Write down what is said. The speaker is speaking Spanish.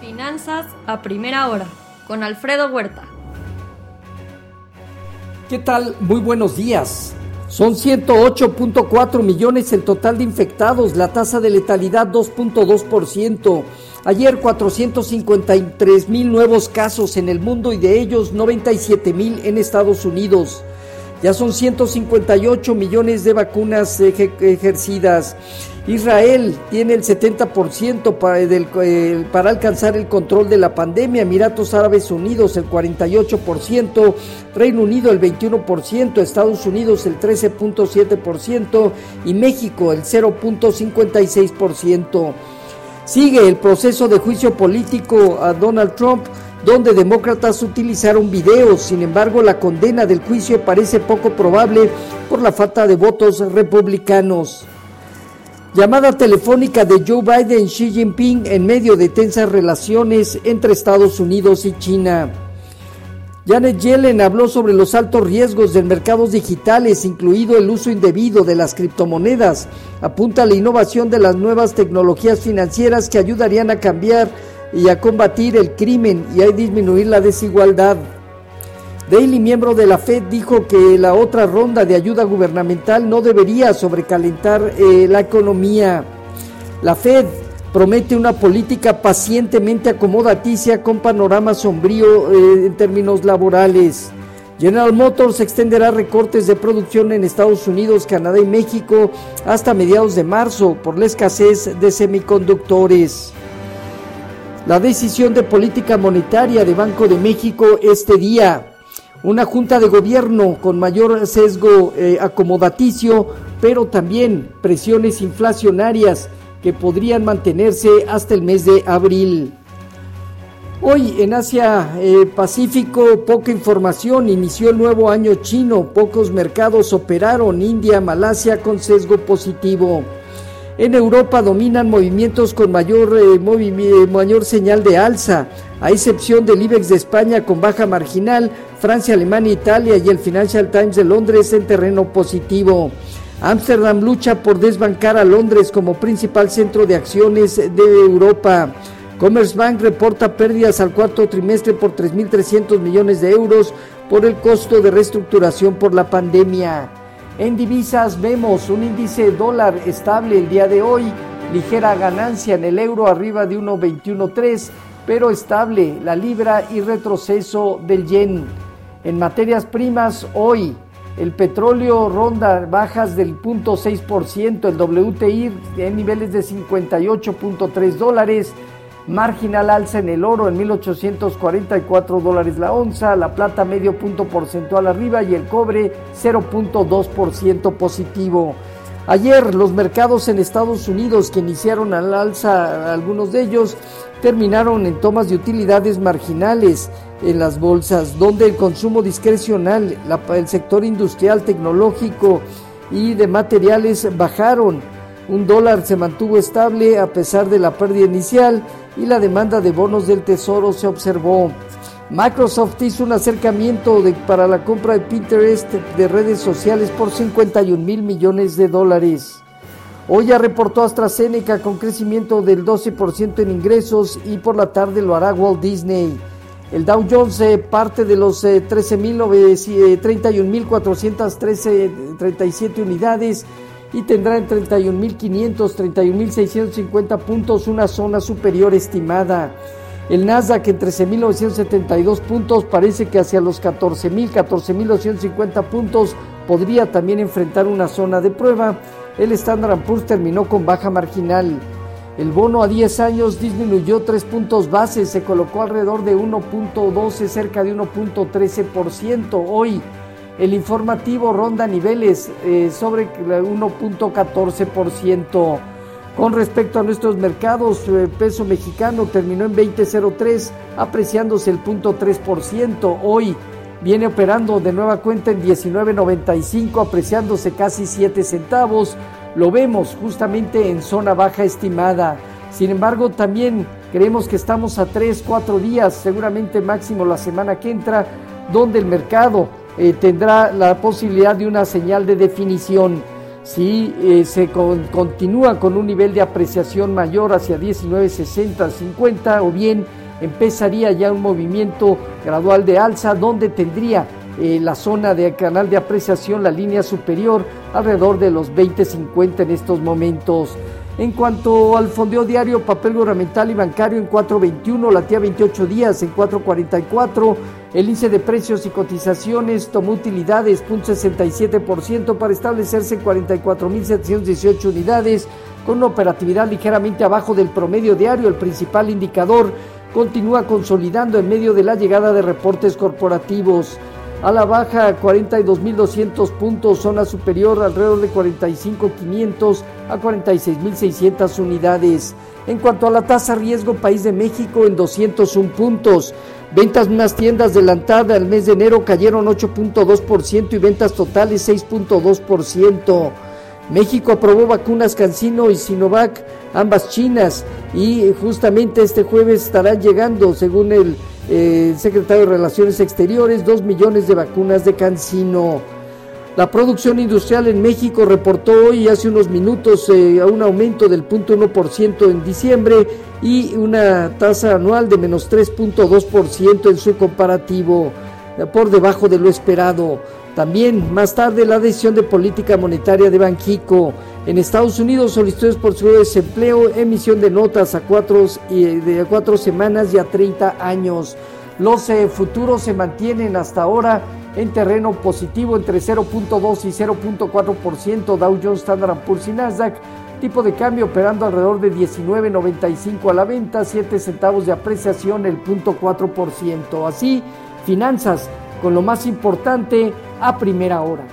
Finanzas a primera hora con Alfredo Huerta. ¿Qué tal? Muy buenos días. Son 108.4 millones el total de infectados, la tasa de letalidad 2.2%. Ayer 453 mil nuevos casos en el mundo y de ellos 97 mil en Estados Unidos. Ya son 158 millones de vacunas ejercidas. Israel tiene el 70% para, para, alcanzar el control de la pandemia, Emiratos Árabes Unidos el 48%, Reino Unido el 21%, Estados Unidos el 13.7% y México el 0.56%. Sigue el proceso de juicio político a Donald Trump donde demócratas utilizaron videos. Sin embargo, la condena del juicio parece poco probable por la falta de votos republicanos. Llamada telefónica de Joe Biden Xi Jinping en medio de tensas relaciones entre Estados Unidos y China. Janet Yellen habló sobre los altos riesgos de mercados digitales, incluido el uso indebido de las criptomonedas. Apunta a la innovación de las nuevas tecnologías financieras que ayudarían a cambiar y a combatir el crimen y a disminuir la desigualdad. Daly, miembro de la Fed, dijo que la otra ronda de ayuda gubernamental no debería sobrecalentar eh, la economía. La Fed promete una política pacientemente acomodaticia con panorama sombrío eh, en términos laborales. General Motors extenderá recortes de producción en Estados Unidos, Canadá y México hasta mediados de marzo por la escasez de semiconductores. La decisión de política monetaria de Banco de México este día. Una junta de gobierno con mayor sesgo eh, acomodaticio, pero también presiones inflacionarias que podrían mantenerse hasta el mes de abril. Hoy en Asia eh, Pacífico poca información, inició el nuevo año chino, pocos mercados operaron, India, Malasia con sesgo positivo. En Europa dominan movimientos con mayor, eh, eh, mayor señal de alza, a excepción del IBEX de España con baja marginal, Francia, Alemania, Italia y el Financial Times de Londres en terreno positivo. Ámsterdam lucha por desbancar a Londres como principal centro de acciones de Europa. Commerzbank reporta pérdidas al cuarto trimestre por 3.300 millones de euros por el costo de reestructuración por la pandemia. En divisas vemos un índice dólar estable el día de hoy, ligera ganancia en el euro arriba de 1.21.3, pero estable la libra y retroceso del yen. En materias primas hoy el petróleo ronda bajas del 0.6%, el WTI en niveles de 58.3 dólares, marginal alza en el oro en 1844 dólares la onza, la plata medio punto porcentual arriba y el cobre 0.2% positivo. Ayer los mercados en Estados Unidos que iniciaron al alza, algunos de ellos, terminaron en tomas de utilidades marginales en las bolsas, donde el consumo discrecional, el sector industrial, tecnológico y de materiales bajaron. Un dólar se mantuvo estable a pesar de la pérdida inicial y la demanda de bonos del tesoro se observó. Microsoft hizo un acercamiento para la compra de Pinterest de redes sociales por 51 mil millones de dólares. Hoy ya reportó AstraZeneca con crecimiento del 12% en ingresos y por la tarde lo hará Walt Disney. El Dow Jones eh, parte de los 13.437 eh, unidades y tendrá en 31.500, 31.650 puntos una zona superior estimada. El Nasdaq en 13.972 puntos parece que hacia los 14.000, 14.250 puntos podría también enfrentar una zona de prueba. El Standard Poor's terminó con baja marginal. El bono a 10 años disminuyó 3 puntos base, se colocó alrededor de 1.12, cerca de 1.13%. Hoy el informativo ronda niveles eh, sobre 1.14%. Con respecto a nuestros mercados, el peso mexicano terminó en 20.03, apreciándose el 0.3%. Hoy viene operando de nueva cuenta en 19.95, apreciándose casi 7 centavos. Lo vemos justamente en zona baja estimada. Sin embargo, también creemos que estamos a 3, 4 días, seguramente máximo la semana que entra, donde el mercado eh, tendrá la posibilidad de una señal de definición. Si eh, se continúa con un nivel de apreciación mayor hacia 19.60, 50 o bien empezaría ya un movimiento gradual de alza donde tendría eh, la zona de canal de apreciación, la línea superior, alrededor de los 20.50 en estos momentos. En cuanto al fondeo diario, papel gubernamental y bancario en 4.21, latía 28 días en 4.44, el índice de precios y cotizaciones tomó utilidades 0.67% para establecerse en 44.718 unidades, con una operatividad ligeramente abajo del promedio diario. El principal indicador continúa consolidando en medio de la llegada de reportes corporativos. A la baja 42.200 puntos, zona superior alrededor de 45.500 a 46.600 unidades. En cuanto a la tasa riesgo, país de México en 201 puntos. Ventas en unas tiendas adelantadas al mes de enero cayeron 8.2% y ventas totales 6.2%. México aprobó vacunas Cancino y Sinovac, ambas chinas, y justamente este jueves estarán llegando, según el eh, secretario de Relaciones Exteriores, dos millones de vacunas de Cancino. La producción industrial en México reportó hoy hace unos minutos eh, un aumento del 0.1% en diciembre y una tasa anual de menos 3.2% en su comparativo, por debajo de lo esperado. También más tarde la decisión de política monetaria de Banjico. En Estados Unidos solicitudes por su desempleo, emisión de notas a cuatro, de cuatro semanas y a 30 años. Los eh, futuros se mantienen hasta ahora en terreno positivo entre 0.2 y 0.4%, Dow Jones, Standard Poor's y Nasdaq. Tipo de cambio operando alrededor de 19.95 a la venta, 7 centavos de apreciación, el 0.4%. Así, finanzas con lo más importante a primera hora.